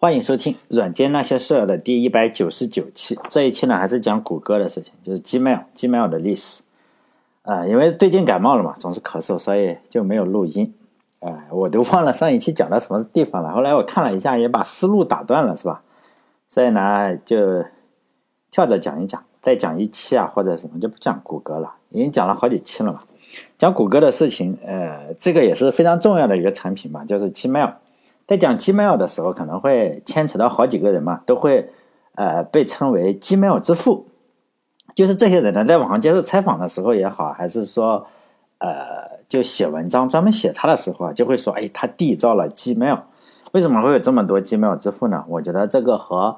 欢迎收听《软件那些事儿》的第一百九十九期。这一期呢，还是讲谷歌的事情，就是 Gmail，Gmail 的历史。啊，因为最近感冒了嘛，总是咳嗽，所以就没有录音。哎，我都忘了上一期讲到什么地方了。后来我看了一下，也把思路打断了，是吧？所以呢，就跳着讲一讲，再讲一期啊，或者什么就不讲谷歌了，已经讲了好几期了嘛。讲谷歌的事情，呃，这个也是非常重要的一个产品嘛，就是 Gmail。在讲 Gmail 的时候，可能会牵扯到好几个人嘛，都会呃被称为 Gmail 之父。就是这些人呢，在网上接受采访的时候也好，还是说呃就写文章专门写他的时候啊，就会说，哎，他缔造了 Gmail。为什么会有这么多 Gmail 之父呢？我觉得这个和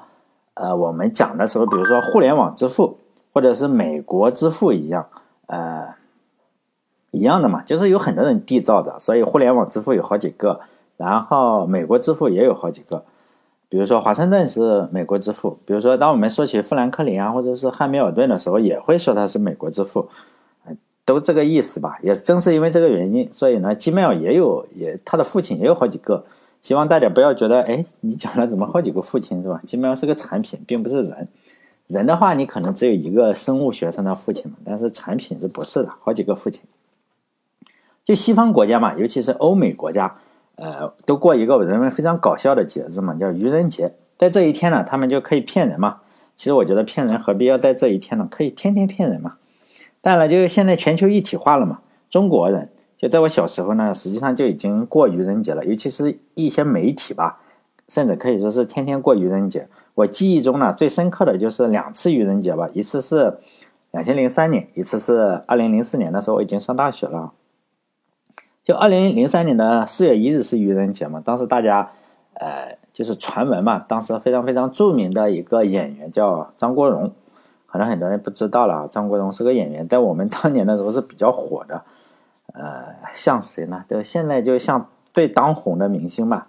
呃我们讲的时候，比如说互联网之父或者是美国之父一样，呃一样的嘛，就是有很多人缔造的，所以互联网之父有好几个。然后美国之父也有好几个，比如说华盛顿是美国之父，比如说当我们说起富兰克林啊，或者是汉密尔顿的时候，也会说他是美国之父，都这个意思吧？也正是因为这个原因，所以呢基米尔也有也他的父亲也有好几个。希望大家不要觉得，哎，你讲了怎么好几个父亲是吧基米尔是个产品，并不是人。人的话，你可能只有一个生物学上的父亲嘛，但是产品是不是的，好几个父亲。就西方国家嘛，尤其是欧美国家。呃，都过一个我认为非常搞笑的节日嘛，叫愚人节。在这一天呢，他们就可以骗人嘛。其实我觉得骗人何必要在这一天呢？可以天天骗人嘛。当然了，就是现在全球一体化了嘛。中国人就在我小时候呢，实际上就已经过愚人节了，尤其是一些媒体吧，甚至可以说是天天过愚人节。我记忆中呢，最深刻的就是两次愚人节吧，一次是两千零三年，一次是二零零四年的时候，我已经上大学了。就二零零三年的四月一日是愚人节嘛？当时大家，呃，就是传闻嘛。当时非常非常著名的一个演员叫张国荣，可能很多人不知道了。张国荣是个演员，在我们当年的时候是比较火的。呃，像谁呢？就现在就像最当红的明星吧。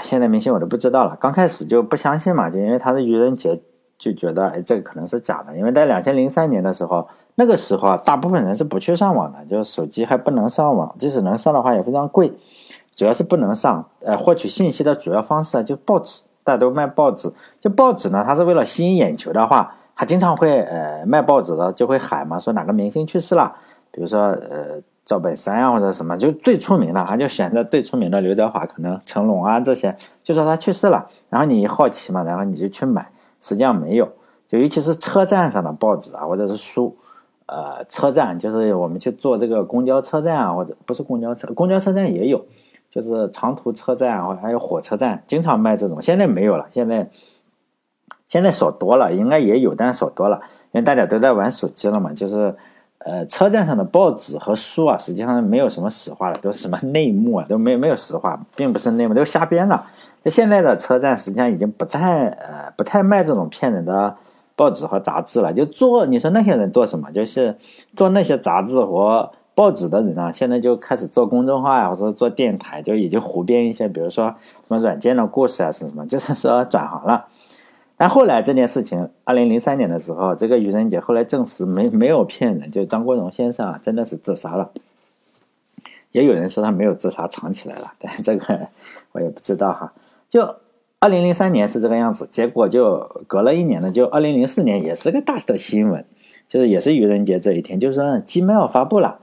现在明星我都不知道了。刚开始就不相信嘛，就因为他是愚人节，就觉得哎，这个可能是假的。因为在两千零三年的时候。那个时候啊，大部分人是不去上网的，就是手机还不能上网，即使能上的话也非常贵，主要是不能上。呃，获取信息的主要方式啊，就报纸，大家都卖报纸。就报纸呢，它是为了吸引眼球的话，他经常会呃卖报纸的就会喊嘛，说哪个明星去世了，比如说呃赵本山啊或者什么，就最出名的，他就选择最出名的刘德华，可能成龙啊这些，就说他去世了，然后你好奇嘛，然后你就去买，实际上没有，就尤其是车站上的报纸啊或者是书。呃，车站就是我们去坐这个公交车站啊，或者不是公交车，公交车站也有，就是长途车站啊，还有火车站，经常卖这种。现在没有了，现在现在少多了，应该也有，但少多了，因为大家都在玩手机了嘛。就是呃，车站上的报纸和书啊，实际上没有什么实话了，都什么内幕啊，都没没有实话，并不是内幕，都瞎编了。就现在的车站实际上已经不太呃不太卖这种骗人的。报纸和杂志了，就做你说那些人做什么？就是做那些杂志和报纸的人啊，现在就开始做公众号呀，或者做电台，就已经胡编一些，比如说什么软件的故事啊，是什么？就是说转行了。但后来这件事情，二零零三年的时候，这个愚人节后来证实没没有骗人，就张国荣先生啊，真的是自杀了。也有人说他没有自杀，藏起来了，但这个 我也不知道哈。就。二零零三年是这个样子，结果就隔了一年呢，就二零零四年也是个大的新闻，就是也是愚人节这一天，就是说 Gmail 发布了，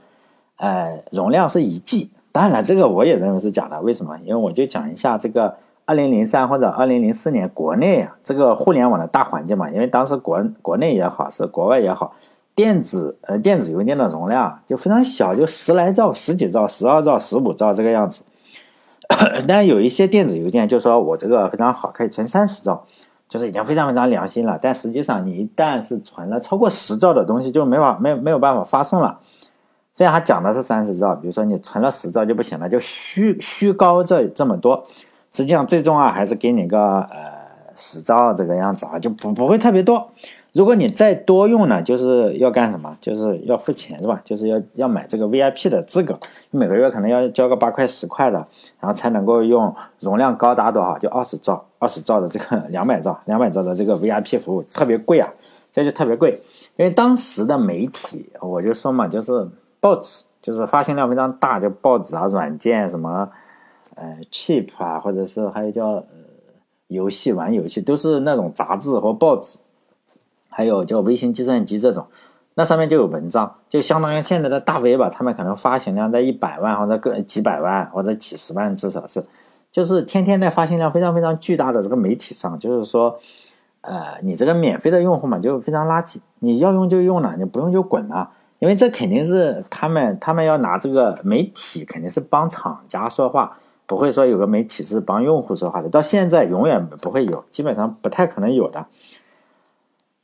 呃，容量是一 G。当然了，这个我也认为是假的，为什么？因为我就讲一下这个二零零三或者二零零四年国内啊这个互联网的大环境嘛，因为当时国国内也好，是国外也好，电子呃电子邮件的容量就非常小，就十来兆、十几兆、十二兆、十五兆这个样子。但有一些电子邮件就说我这个非常好，可以存三十兆，就是已经非常非常良心了。但实际上，你一旦是存了超过十兆的东西，就没法没没有办法发送了。虽然他讲的是三十兆，比如说你存了十兆就不行了，就虚虚高这这么多。实际上最终啊，还是给你个呃十兆这个样子啊，就不不会特别多。如果你再多用呢，就是要干什么？就是要付钱是吧？就是要要买这个 VIP 的资格，你每个月可能要交个八块十块的，然后才能够用容量高达多少？就二十兆，二十兆的这个 两百兆，两百兆的这个 VIP 服务特别贵啊，这就特别贵。因为当时的媒体，我就说嘛，就是报纸，就是发行量非常大，就报纸啊、软件什么，呃，cheap 啊，或者是还有叫呃游戏玩游戏，都是那种杂志和报纸，还有叫微型计算机这种，那上面就有文章，就相当于现在的大 V 吧，他们可能发行量在一百万或者个几百万或者几十万，至少是，就是天天在发行量非常非常巨大的这个媒体上，就是说，呃，你这个免费的用户嘛，就非常垃圾，你要用就用了，你不用就滚了。因为这肯定是他们，他们要拿这个媒体，肯定是帮厂家说话，不会说有个媒体是帮用户说话的。到现在永远不会有，基本上不太可能有的。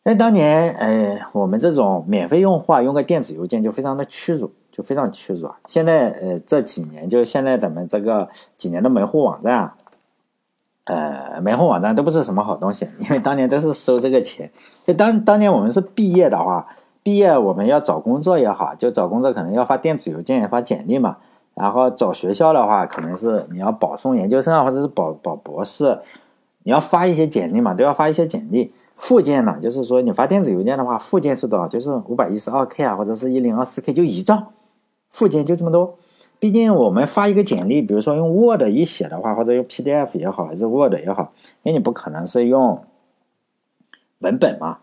那当年，呃，我们这种免费用户啊，用个电子邮件就非常的屈辱，就非常屈辱啊。现在，呃，这几年，就现在咱们这个几年的门户网站啊，呃，门户网站都不是什么好东西，因为当年都是收这个钱。就当当年我们是毕业的话。毕业我们要找工作也好，就找工作可能要发电子邮件、发简历嘛。然后找学校的话，可能是你要保送研究生啊，或者是保保博士，你要发一些简历嘛，都要发一些简历。附件呢，就是说你发电子邮件的话，附件是多少？就是五百一十二 K 啊，或者是一零二四 K，就一兆。附件就这么多。毕竟我们发一个简历，比如说用 Word 一写的话，或者用 PDF 也好，还是 Word 也好，因为你不可能是用文本嘛，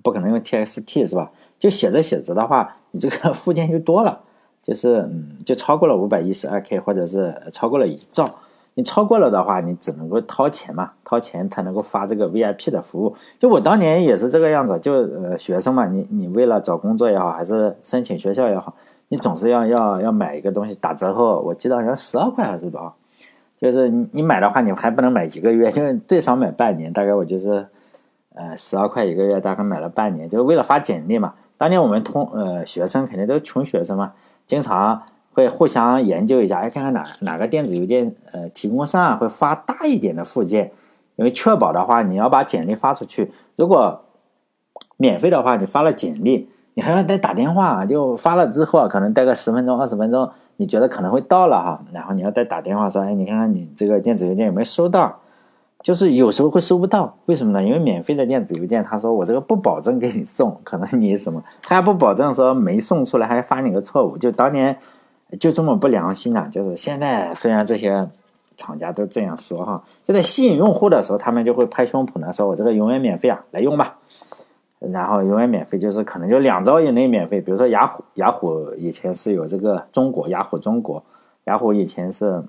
不可能用 TXT 是吧？就写着写着的话，你这个 附件就多了，就是嗯，就超过了五百一十二 K，或者是超过了一兆。你超过了的话，你只能够掏钱嘛，掏钱才能够发这个 VIP 的服务。就我当年也是这个样子，就呃学生嘛，你你为了找工作也好，还是申请学校也好，你总是要要要买一个东西打折后，我记得好像十二块还是多少，就是你买的话，你还不能买一个月，就是最少买半年。大概我就是呃十二块一个月，大概买了半年，就是为了发简历嘛。当年我们同呃学生肯定都穷学生嘛，经常会互相研究一下，哎，看看哪哪个电子邮件呃提供商啊会发大一点的附件，因为确保的话，你要把简历发出去，如果免费的话，你发了简历，你还要再打电话，就发了之后啊可能待个十分钟二十分钟，你觉得可能会到了哈，然后你要再打电话说，哎，你看看你这个电子邮件有没有收到？就是有时候会收不到，为什么呢？因为免费的电子邮件，他说我这个不保证给你送，可能你什么，他还不保证说没送出来，还发你个错误。就当年就这么不良心啊！就是现在虽然这些厂家都这样说哈，就在吸引用户的时候，他们就会拍胸脯呢，说我这个永远免费啊，来用吧。然后永远免费，就是可能就两招以内免费。比如说雅虎，雅虎以前是有这个中国雅虎中国，雅虎以前是。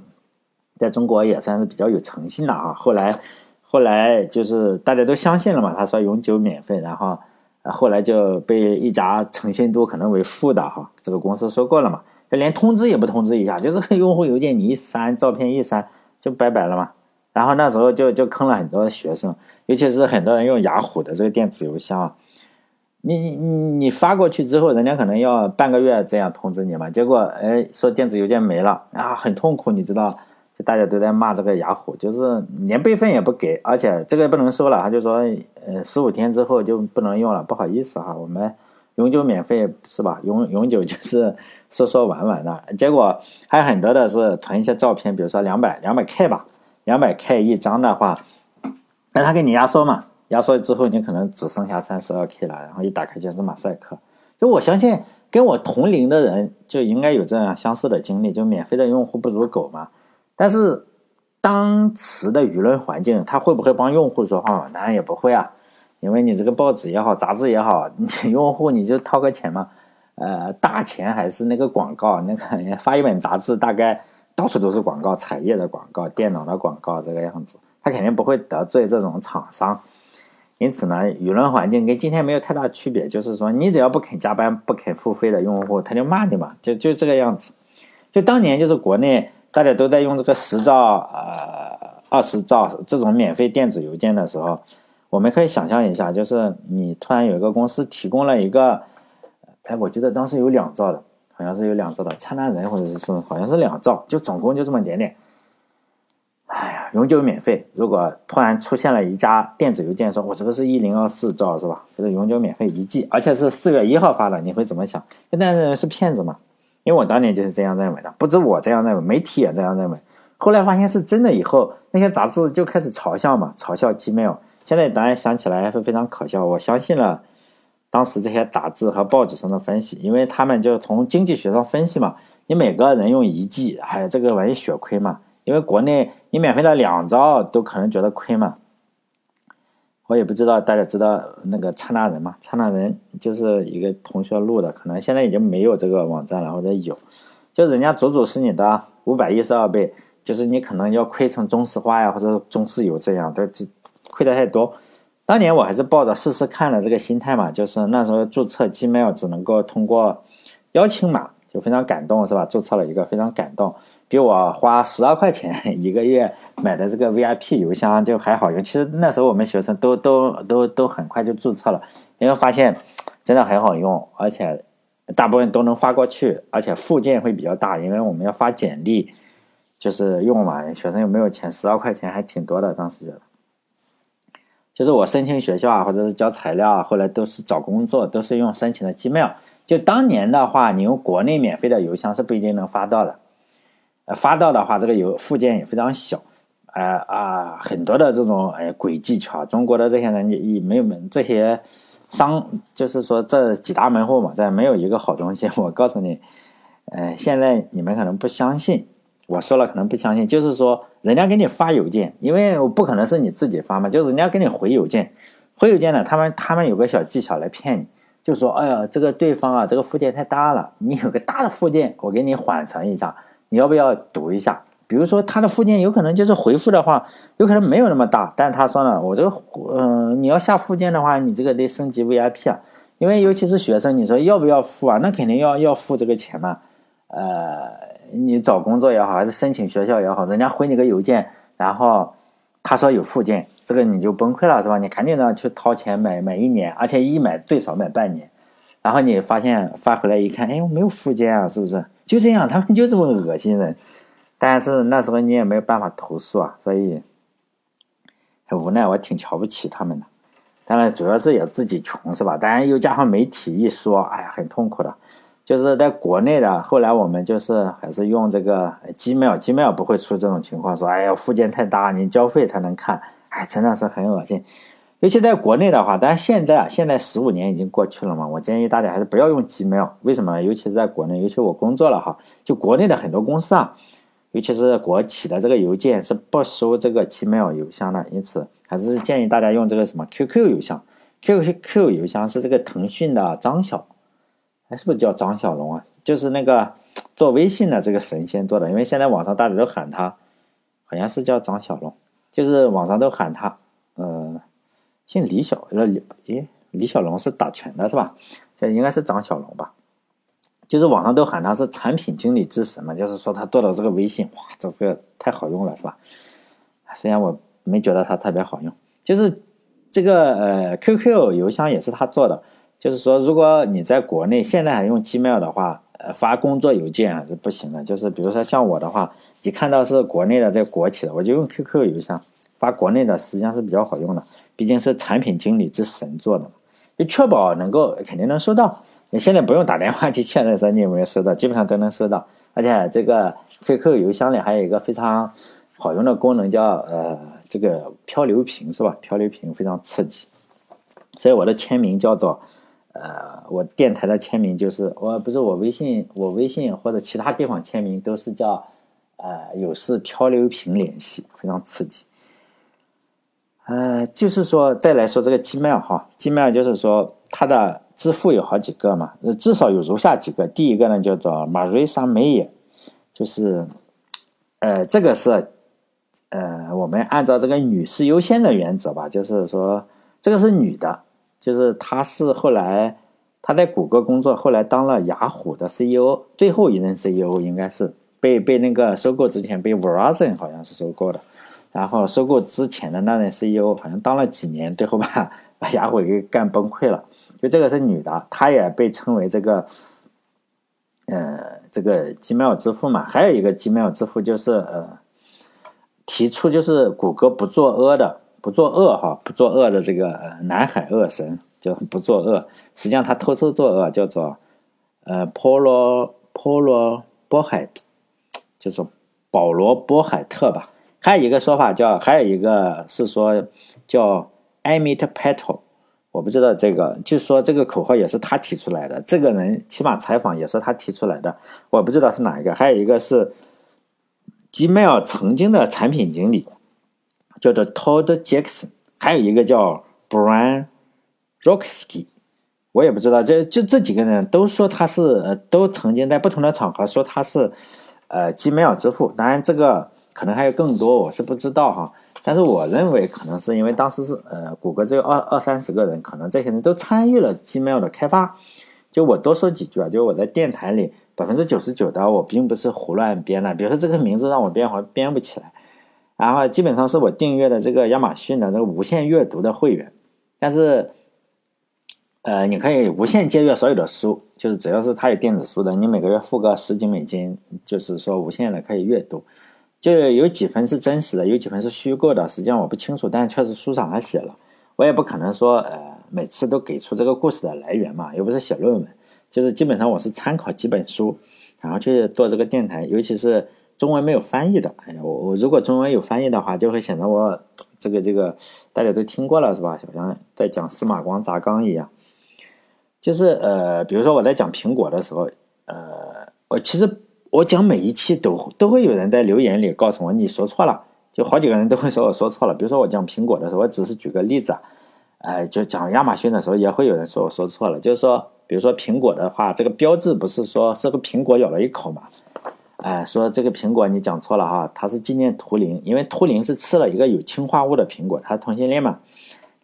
在中国也算是比较有诚信的啊，后来，后来就是大家都相信了嘛，他说永久免费，然后，后来就被一家诚信度可能为负的哈这个公司收购了嘛，连通知也不通知一下，就是用户邮件你一删，照片一删就拜拜了嘛，然后那时候就就坑了很多学生，尤其是很多人用雅虎的这个电子邮箱，你你你你发过去之后，人家可能要半个月这样通知你嘛，结果哎说电子邮件没了啊，很痛苦，你知道。就大家都在骂这个雅虎，就是连备份也不给，而且这个不能收了。他就说，呃，十五天之后就不能用了，不好意思哈，我们永久免费是吧？永永久就是 说说玩玩的。结果还有很多的是囤一些照片，比如说两百两百 K 吧，两百 K 一张的话，那他给你压缩嘛，压缩之后你可能只剩下三十二 K 了，然后一打开全是马赛克。就我相信跟我同龄的人就应该有这样相似的经历，就免费的用户不如狗嘛。但是，当时的舆论环境，他会不会帮用户说话？当然也不会啊，因为你这个报纸也好，杂志也好，你 用户你就掏个钱嘛，呃，大钱还是那个广告？那个发一本杂志，大概到处都是广告，彩页的广告，电脑的广告，这个样子，他肯定不会得罪这种厂商。因此呢，舆论环境跟今天没有太大区别，就是说，你只要不肯加班、不肯付费的用户，他就骂你嘛，就就这个样子。就当年就是国内。大家都在用这个十兆、呃二十兆这种免费电子邮件的时候，我们可以想象一下，就是你突然有一个公司提供了一个，哎，我记得当时有两兆的，好像是有两兆的灿烂人，或者是好像是两兆，就总共就这么点点。哎呀，永久免费。如果突然出现了一家电子邮件，说我这个是一零二四兆是吧？这个永久免费一季，而且是四月一号发的，你会怎么想？现在认为是骗子嘛？因为我当年就是这样认为的，不止我这样认为，媒体也这样认为。后来发现是真的以后，那些杂志就开始嘲笑嘛，嘲笑 Gmail。现在当然想起来是非常可笑。我相信了当时这些杂志和报纸上的分析，因为他们就从经济学上分析嘛，你每个人用一 G，哎，这个玩意血亏嘛。因为国内你免费了两招都可能觉得亏嘛，我也不知道大家知道那个刹那人吗？刹那人就是一个同学录的，可能现在已经没有这个网站了，或者有，就人家足足是你的五百一十二倍，就是你可能要亏成中石化呀或者中石油这样，都亏的太多。当年我还是抱着试试看的这个心态嘛，就是那时候注册 Gmail 只能够通过邀请码，就非常感动是吧？注册了一个非常感动。比我花十二块钱 一个月买的这个 VIP 邮箱就还好用。其实那时候我们学生都都都都很快就注册了，因为发现真的很好用，而且大部分都能发过去，而且附件会比较大，因为我们要发简历，就是用嘛。学生又没有钱，十二块钱还挺多的，当时觉得。就是我申请学校啊，或者是交材料啊，后来都是找工作，都是用申请的 Gmail。就当年的话，你用国内免费的邮箱是不一定能发到的。发到的话，这个邮附件也非常小，啊啊，很多的这种哎鬼技巧，中国的这些人也没有这些商，就是说这几大门户网站没有一个好东西。我告诉你，呃，现在你们可能不相信，我说了可能不相信，就是说人家给你发邮件，因为我不可能是你自己发嘛，就是人家给你回邮件，回邮件呢，他们他们有个小技巧来骗你，就说哎呀，这个对方啊，这个附件太大了，你有个大的附件，我给你缓存一下。你要不要读一下？比如说他的附件有可能就是回复的话，有可能没有那么大，但他说呢，我这个嗯，你要下附件的话，你这个得升级 VIP 啊，因为尤其是学生，你说要不要付啊？那肯定要要付这个钱嘛。呃，你找工作也好，还是申请学校也好，人家回你个邮件，然后他说有附件，这个你就崩溃了，是吧？你赶紧的去掏钱买买一年，而且一买最少买半年，然后你发现发回来一看，哎，我没有附件啊，是不是？就这样，他们就这么恶心人，但是那时候你也没有办法投诉啊，所以很无奈，我挺瞧不起他们的。当然，主要是也自己穷，是吧？当然又加上媒体一说，哎呀，很痛苦的。就是在国内的，后来我们就是还是用这个 Gmail，Gmail 不会出这种情况，说哎呀，附件太大，你交费才能看，哎，真的是很恶心。尤其在国内的话，但是现在啊，现在十五年已经过去了嘛，我建议大家还是不要用 Gmail。为什么？尤其是在国内，尤其我工作了哈，就国内的很多公司啊，尤其是国企的这个邮件是不收这个 Gmail 邮箱的，因此还是建议大家用这个什么 QQ 邮箱。QQ 邮箱是这个腾讯的张小，还是不是叫张小龙啊？就是那个做微信的这个神仙做的，因为现在网上大家都喊他，好像是叫张小龙，就是网上都喊他，呃。姓李小，呃李，诶，李小龙是打拳的是吧？这应该是张小龙吧？就是网上都喊他是产品经理之神嘛，就是说他做的这个微信，哇，这个太好用了是吧？虽然我没觉得它特别好用，就是这个呃 QQ 邮箱也是他做的，就是说如果你在国内现在还用 Gmail 的话，呃发工作邮件还是不行的。就是比如说像我的话，一看到是国内的这个国企的，我就用 QQ 邮箱发国内的，实际上是比较好用的。毕竟是产品经理之神做的，就确保能够肯定能收到。你现在不用打电话去确认说你有没有收到，基本上都能收到。而且这个 QQ 邮箱里还有一个非常好用的功能，叫呃这个漂流瓶是吧？漂流瓶非常刺激。所以我的签名叫做呃，我电台的签名就是我不是我微信我微信或者其他地方签名都是叫呃有事漂流瓶联系，非常刺激。呃，就是说，再来说这个 Gmail 哈，Gmail 就是说它的支付有好几个嘛，至少有如下几个。第一个呢叫做 Marisa Mayer，就是，呃，这个是，呃，我们按照这个女士优先的原则吧，就是说这个是女的，就是她是后来她在谷歌工作，后来当了雅虎的 CEO，最后一任 CEO 应该是被被那个收购之前被 Verizon 好像是收购的。然后收购之前的那任 CEO 好像当了几年，最后把把雅虎给干崩溃了。就这个是女的，她也被称为这个，呃，这个 Gmail 之父嘛。还有一个 Gmail 之父就是呃，提出就是谷歌不作恶的，不作恶哈，不作恶的这个南海恶神就不作恶。实际上他偷偷作恶，叫做呃，Paul Paul 波海，就是保罗波海特吧。还有一个说法叫，还有一个是说叫 Amit Patel，我不知道这个，就说这个口号也是他提出来的。这个人起码采访也是他提出来的，我不知道是哪一个。还有一个是 Gmail 曾经的产品经理，叫做 Todd Jackson，还有一个叫 Brian Rocksky，我也不知道，这就这几个人都说他是，呃，都曾经在不同的场合说他是，呃，Gmail 之父。当然，这个可能还有更多，我是不知道哈。但是我认为，可能是因为当时是，呃，谷歌只有二二三十个人，可能这些人都参与了 Gmail 的开发。就我多说几句啊，就我在电台里百分之九十九的我并不是胡乱编的，比如说这个名字让我编，好像编不起来。然后基本上是我订阅的这个亚马逊的这个无限阅读的会员，但是，呃，你可以无限借阅所有的书，就是只要是它有电子书的，你每个月付个十几美金，就是说无限的可以阅读。就有几分是真实的，有几分是虚构的，实际上我不清楚，但是确实书上还写了。我也不可能说，呃，每次都给出这个故事的来源嘛，又不是写论文，就是基本上我是参考几本书，然后去做这个电台，尤其是。中文没有翻译的，哎呀，我我如果中文有翻译的话，就会显得我这个这个大家都听过了是吧？好像在讲司马光砸缸一样。就是呃，比如说我在讲苹果的时候，呃，我其实我讲每一期都都会有人在留言里告诉我你说错了，就好几个人都会说我说错了。比如说我讲苹果的时候，我只是举个例子啊，哎，就讲亚马逊的时候也会有人说我说错了，就是说，比如说苹果的话，这个标志不是说是个苹果咬了一口嘛？哎，说这个苹果你讲错了哈，它是纪念图灵，因为图灵是吃了一个有氰化物的苹果，他同性恋嘛。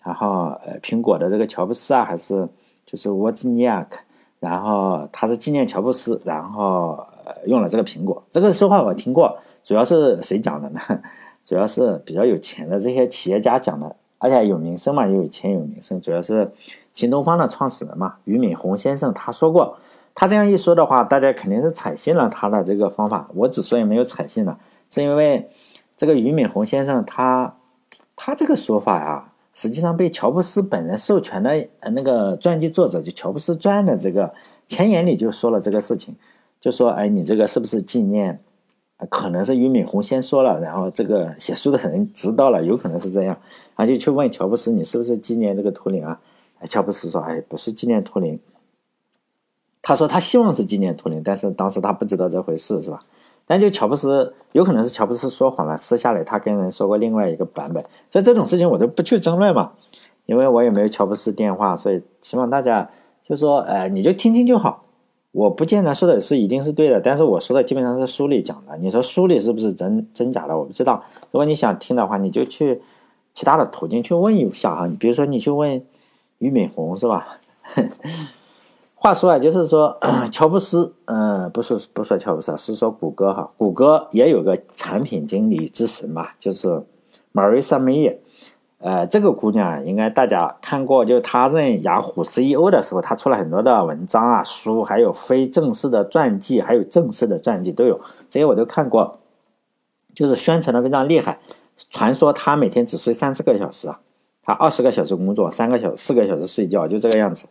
然后呃，苹果的这个乔布斯啊，还是就是沃兹尼亚克，然后他是纪念乔布斯，然后用了这个苹果。这个说话我听过，主要是谁讲的呢？主要是比较有钱的这些企业家讲的，而且有名声嘛，又有钱有名声。主要是新东方的创始人嘛，俞敏洪先生他说过。他这样一说的话，大家肯定是采信了他的这个方法。我之所以没有采信呢，是因为这个俞敏洪先生他他这个说法呀，实际上被乔布斯本人授权的那个传记作者就乔布斯传的这个前言里就说了这个事情，就说哎你这个是不是纪念？可能是俞敏洪先说了，然后这个写书的人知道了，有可能是这样，然后就去问乔布斯你是不是纪念这个图灵啊？乔布斯说哎不是纪念图灵。他说他希望是纪念图灵，但是当时他不知道这回事，是吧？但就乔布斯有可能是乔布斯说谎了，私下里他跟人说过另外一个版本，所以这种事情我都不去争论嘛，因为我也没有乔布斯电话，所以希望大家就说，哎，你就听听就好。我不见得说的是一定是对的，但是我说的基本上是书里讲的。你说书里是不是真真假的，我不知道。如果你想听的话，你就去其他的途径去问一下哈，你比如说你去问俞敏洪，是吧？话说啊，就是说，乔布斯，嗯，不是不说乔布斯啊，是说谷歌哈，谷歌也有个产品经理之神吧，就是 Marissa Mayer，呃，这个姑娘应该大家看过，就她任雅虎 CEO 的时候，她出了很多的文章啊、书，还有非正式的传记，还有正式的传记都有，这些我都看过，就是宣传的非常厉害。传说她每天只睡三四个小时啊，她二十个小时工作，三个小四个小时睡觉，就这个样子，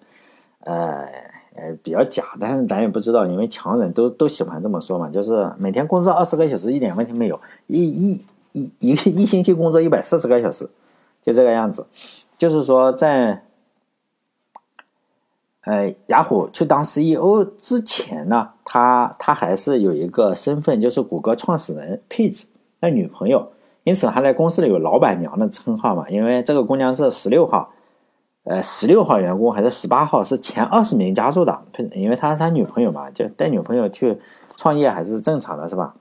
呃。呃，比较假，但是咱也不知道，因为强人都都喜欢这么说嘛，就是每天工作二十个小时一点问题没有，一一一一一星期工作一百四十个小时，就这个样子。就是说，在呃雅虎去当 CEO 之前呢，他他还是有一个身份，就是谷歌创始人佩兹的女朋友，因此他在公司里有老板娘的称号嘛，因为这个姑娘是十六号。呃，十六号员工还是十八号是前二十名加入的，因为他是他女朋友嘛，就带女朋友去创业还是正常的，是吧？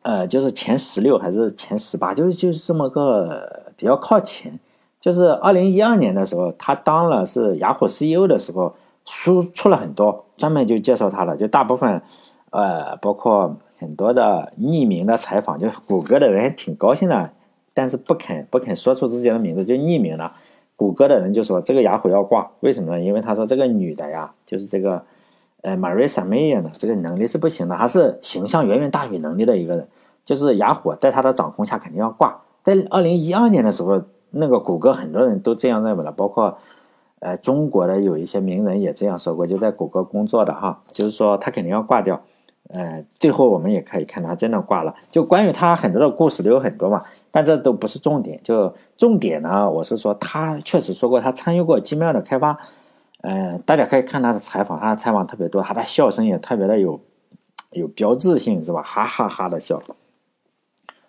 呃，就是前十六还是前十八，就就是这么个比较靠前。就是二零一二年的时候，他当了是雅虎 CEO 的时候，书出了很多，专门就介绍他的，就大部分呃，包括很多的匿名的采访，就是谷歌的人挺高兴的，但是不肯不肯说出自己的名字，就匿名了。谷歌的人就说这个雅虎要挂，为什么呢？因为他说这个女的呀，就是这个，呃，Marissa Mayer 呢，这个能力是不行的，她是形象远远大于能力的一个人，就是雅虎在她的掌控下肯定要挂。在二零一二年的时候，那个谷歌很多人都这样认为了，包括，呃，中国的有一些名人也这样说过，就在谷歌工作的哈，就是说他肯定要挂掉。呃，最后我们也可以看他真的挂了。就关于他很多的故事都有很多嘛，但这都不是重点。就重点呢，我是说他确实说过他参与过疫苗的开发。呃，大家可以看他的采访，他的采访特别多，他的笑声也特别的有有标志性，是吧？哈哈哈的笑。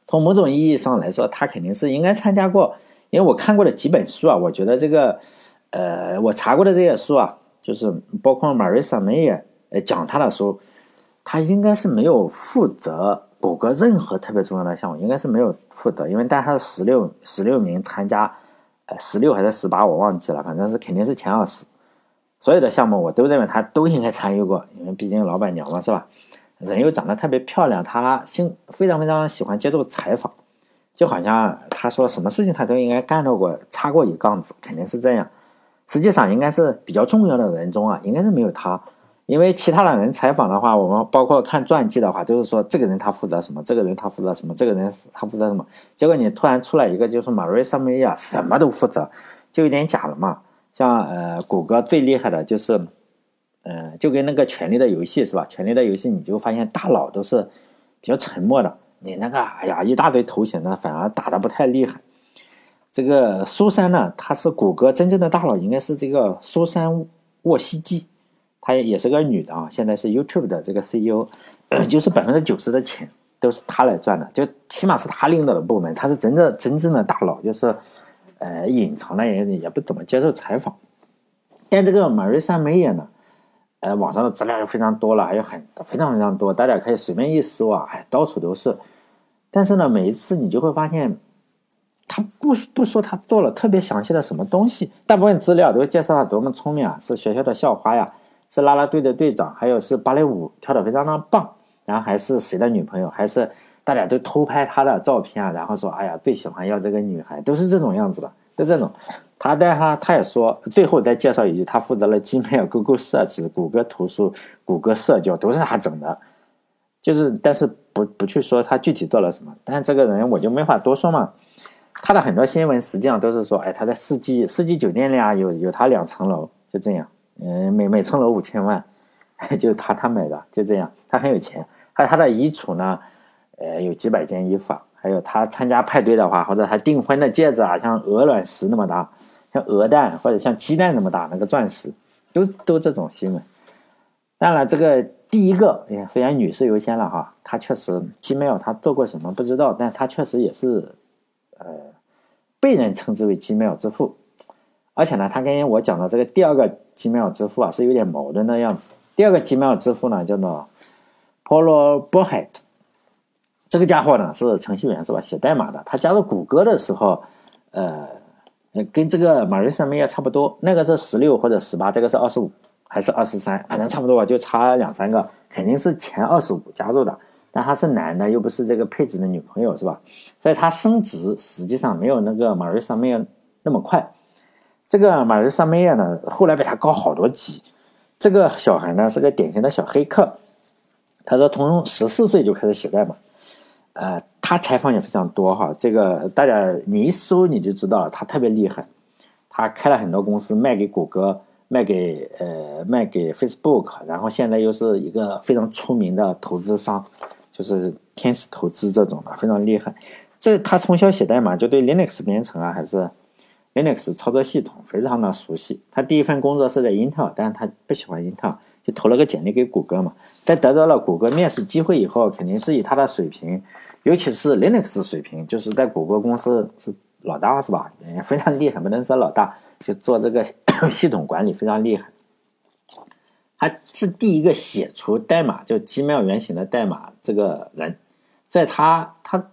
从某种意义上来说，他肯定是应该参加过。因为我看过的几本书啊，我觉得这个，呃，我查过的这些书啊，就是包括 Marissa Mayer 呃讲他的书，他应该是没有负责谷歌任何特别重要的项目，应该是没有负责，因为但他是十六十六名参加，呃，十六还是十八我忘记了，反正是肯定是前二十，所有的项目我都认为他都应该参与过，因为毕竟老板娘嘛，是吧？人又长得特别漂亮，他心非常非常喜欢接受采访。就好像他说什么事情他都应该干到过，插过一杠子，肯定是这样。实际上应该是比较重要的人中啊，应该是没有他。因为其他的人采访的话，我们包括看传记的话，就是说这个人他负责什么，这个人他负责什么，这个人他负责什么。结果你突然出来一个，就是马瑞萨梅亚什么都负责，就有点假了嘛。像呃，谷歌最厉害的就是，呃，就跟那个《权力的游戏》是吧？《权力的游戏》你就发现大佬都是比较沉默的。你那个，哎呀，一大堆头衔呢，反而打的不太厉害。这个苏珊呢，她是谷歌真正的大佬，应该是这个苏珊沃西基，她也是个女的啊。现在是 YouTube 的这个 CEO，就是百分之九十的钱都是她来赚的，就起码是她领导的部门，她是真正真正的大佬，就是呃隐藏的也也不怎么接受采访。但这个马瑞莎梅耶呢？呃，网上的资料就非常多了，还有很非常非常多，大家可以随便一搜啊，哎，到处都是。但是呢，每一次你就会发现，他不不说他做了特别详细的什么东西，大部分资料都介绍他多么聪明啊，是学校的校花呀，是啦啦队的队长，还有是芭蕾舞跳得非常的棒，然后还是谁的女朋友，还是大家都偷拍他的照片啊，然后说哎呀，最喜欢要这个女孩，都是这种样子的，就这种。他但他他也说，最后再介绍一句，他负责了 Gmail、Google 设置、谷歌图书、谷歌社交，都是他整的。就是，但是不不去说他具体做了什么，但这个人我就没法多说嘛。他的很多新闻实际上都是说，哎，他在四季四季酒店里啊，有有他两层楼，就这样，嗯，每每层楼五千万，就是他他买的，就这样，他很有钱。还有他的衣橱呢，呃，有几百件衣服，还有他参加派对的话，或者他订婚的戒指啊，像鹅卵石那么大，像鹅蛋或者像鸡蛋那么大那个钻石，都都这种新闻。当然这个。第一个，哎呀，虽然女士优先了哈，她确实 Gmail 她做过什么不知道，但她确实也是，呃，被人称之为 Gmail 之父。而且呢，他跟我讲的这个第二个 Gmail 之父啊，是有点矛盾的样子。第二个 Gmail 之父呢，叫做 Paulo b o h e t 这个家伙呢是程序员是吧？写代码的。他加入谷歌的时候，呃，跟这个马瑞森梅也差不多，那个是十六或者十八，这个是二十五。还是二十三，反正差不多吧，就差两三个，肯定是前二十五加入的。但他是男的，又不是这个配置的女朋友，是吧？所以他升职实际上没有那个马瑞莎梅尔那么快。这个马瑞萨梅尔呢，后来比他高好多级。这个小孩呢是个典型的小黑客，他说从十四岁就开始写代码。呃，他采访也非常多哈，这个大家你一搜你就知道了，他特别厉害。他开了很多公司，卖给谷歌。卖给呃卖给 Facebook，然后现在又是一个非常出名的投资商，就是天使投资这种的，非常厉害。这他从小写代码就对 Linux 编程啊，还是 Linux 操作系统非常的熟悉。他第一份工作是在 Intel，但是他不喜欢 Intel，就投了个简历给谷歌嘛。在得到了谷歌面试机会以后，肯定是以他的水平，尤其是 Linux 水平，就是在谷歌公司是老大是吧？非常厉害，不能说老大。就做这个 系统管理非常厉害，他是第一个写出代码就几秒原型的代码这个人，在他他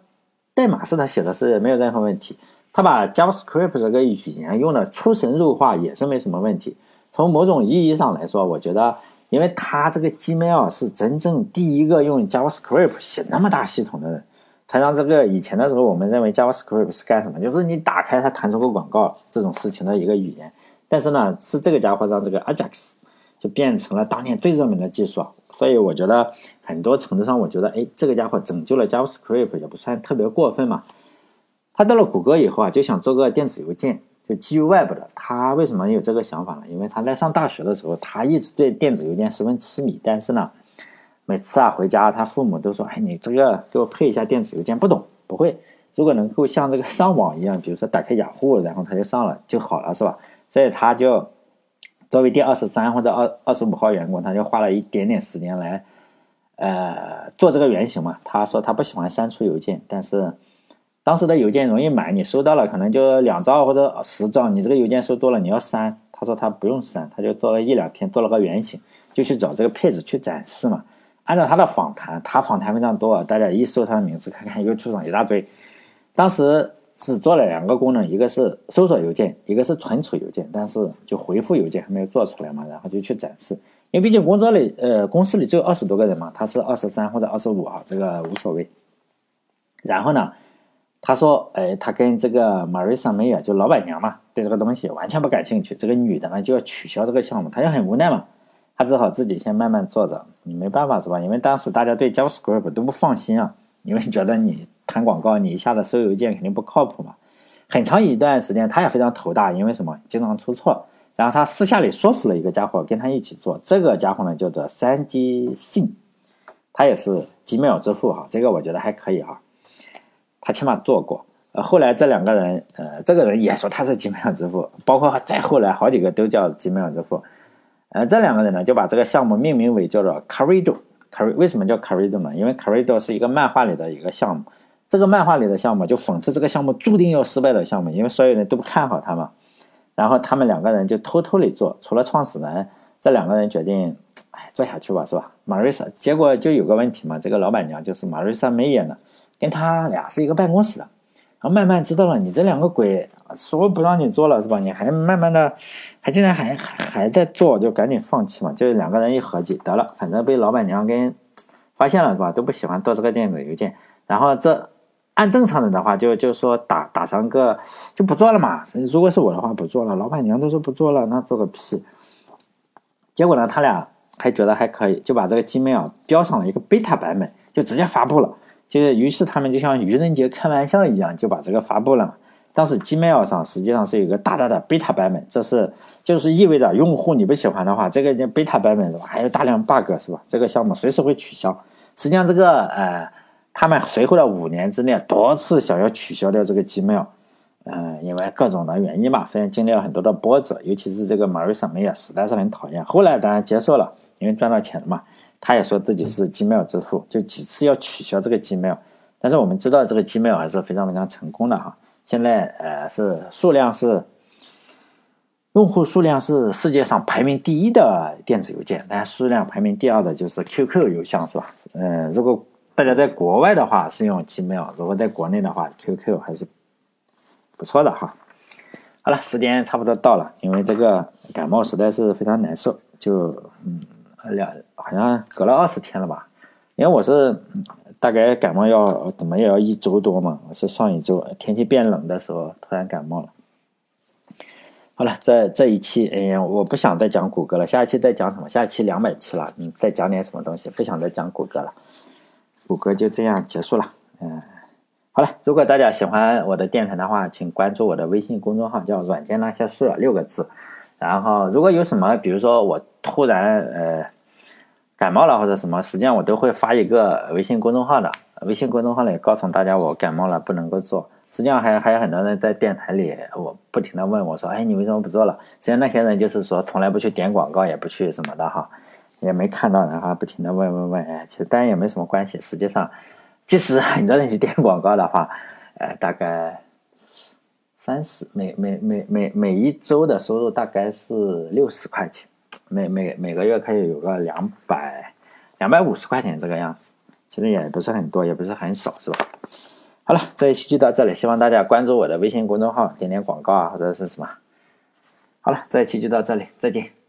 代码是他写的是没有任何问题，他把 JavaScript 这个语言用的出神入化也是没什么问题。从某种意义上来说，我觉得，因为他这个 Gmail 是真正第一个用 JavaScript 写那么大系统的人。他让这个以前的时候，我们认为 JavaScript 是干什么？就是你打开它弹出个广告这种事情的一个语言。但是呢，是这个家伙让这个 Ajax 就变成了当年最热门的技术啊。所以我觉得很多程度上，我觉得哎，这个家伙拯救了 JavaScript 也不算特别过分嘛。他到了谷歌以后啊，就想做个电子邮件，就基于 Web 的。他为什么有这个想法呢？因为他在上大学的时候，他一直对电子邮件十分痴迷，但是呢。每次啊回家，他父母都说：“哎，你这个给我配一下电子邮件，不懂不会。如果能够像这个上网一样，比如说打开雅虎，然后他就上了就好了，是吧？”所以他就作为第二十三或者二二十五号员工，他就花了一点点时间来呃做这个原型嘛。他说他不喜欢删除邮件，但是当时的邮件容易买，你收到了可能就两兆或者十兆，你这个邮件收多了，你要删。他说他不用删，他就做了一两天，做了个原型，就去找这个配置去展示嘛。按照他的访谈，他访谈非常多啊，大家一搜他的名字，看看又出场一大堆。当时只做了两个功能，一个是搜索邮件，一个是存储邮件，但是就回复邮件还没有做出来嘛，然后就去展示。因为毕竟工作里，呃，公司里只有二十多个人嘛，他是二十三或者二十五啊，这个无所谓。然后呢？他说：“哎，他跟这个 Marisa May 就老板娘嘛，对这个东西完全不感兴趣。这个女的呢，就要取消这个项目，他就很无奈嘛。他只好自己先慢慢做着。你没办法是吧？因为当时大家对 JavaScript 都不放心啊，因为觉得你谈广告，你一下子收邮件肯定不靠谱嘛。很长一段时间，他也非常头大，因为什么？经常出错。然后他私下里说服了一个家伙跟他一起做。这个家伙呢，叫做三 G 信他也是几秒支付哈。这个我觉得还可以哈。”他起码做过，呃，后来这两个人，呃，这个人也说他是 Gmail 之父，包括再后来好几个都叫 Gmail 之父，呃，这两个人呢就把这个项目命名为叫做 c a r i d o c a r 为什么叫 c a r i d o 呢？因为 c a r i d o 是一个漫画里的一个项目，这个漫画里的项目就讽刺这个项目注定要失败的项目，因为所有人都不看好他嘛。然后他们两个人就偷偷的做，除了创始人，这两个人决定，哎，做下去吧，是吧？Marisa，结果就有个问题嘛，这个老板娘就是 Marissa Mayer 呢。跟他俩是一个办公室的，然后慢慢知道了，你这两个鬼说不让你做了是吧？你还慢慢的，还竟然还还还在做，就赶紧放弃嘛。就两个人一合计，得了，反正被老板娘跟发现了是吧？都不喜欢做这个电子邮件。然后这按正常人的话，就就说打打上个就不做了嘛。如果是我的话，不做了。老板娘都说不做了，那做个屁。结果呢，他俩还觉得还可以，就把这个 Gmail 标上了一个 beta 版本，就直接发布了。就是，于是他们就像愚人节开玩笑一样，就把这个发布了嘛。当时 Gmail 上实际上是有一个大大的 beta 版本，这是就是意味着用户你不喜欢的话，这个叫 beta 版本是吧？还有大量 bug 是吧？这个项目随时会取消。实际上这个呃，他们随后的五年之内多次想要取消掉这个 Gmail，嗯，因为各种的原因吧，虽然经历了很多的波折，尤其是这个 Marissa Mayer 实在是很讨厌。后来当然接受了，因为赚到钱了嘛。他也说自己是 Gmail 之父，就几次要取消这个 Gmail，但是我们知道这个 Gmail 还是非常非常成功的哈。现在呃是数量是用户数量是世界上排名第一的电子邮件，但数量排名第二的就是 QQ 邮箱是吧？嗯，如果大家在国外的话是用 Gmail，如果在国内的话 QQ 还是不错的哈。好了，时间差不多到了，因为这个感冒实在是非常难受，就嗯。两好像隔了二十天了吧，因为我是大概感冒要怎么也要一周多嘛，我是上一周天气变冷的时候突然感冒了。好了，这这一期哎呀，我不想再讲谷歌了，下一期再讲什么？下一期两百期了，嗯，再讲点什么东西？不想再讲谷歌了，谷歌就这样结束了。嗯，好了，如果大家喜欢我的电台的话，请关注我的微信公众号，叫“软件那些事”六个字。然后，如果有什么，比如说我突然呃感冒了或者什么，实际上我都会发一个微信公众号的。微信公众号里告诉大家我感冒了不能够做。实际上还还有很多人在电台里，我不停的问我说：“哎，你为什么不做了？”实际上那些人就是说从来不去点广告，也不去什么的哈，也没看到，然后不停的问问问。哎，其实当然也没什么关系。实际上，即使很多人去点广告的话，呃，大概。三十每每每每每一周的收入大概是六十块钱，每每每个月可以有个两百两百五十块钱这个样子，其实也不是很多，也不是很少，是吧？好了，这一期就到这里，希望大家关注我的微信公众号，点点广告啊或者是什么。好了，这一期就到这里，再见。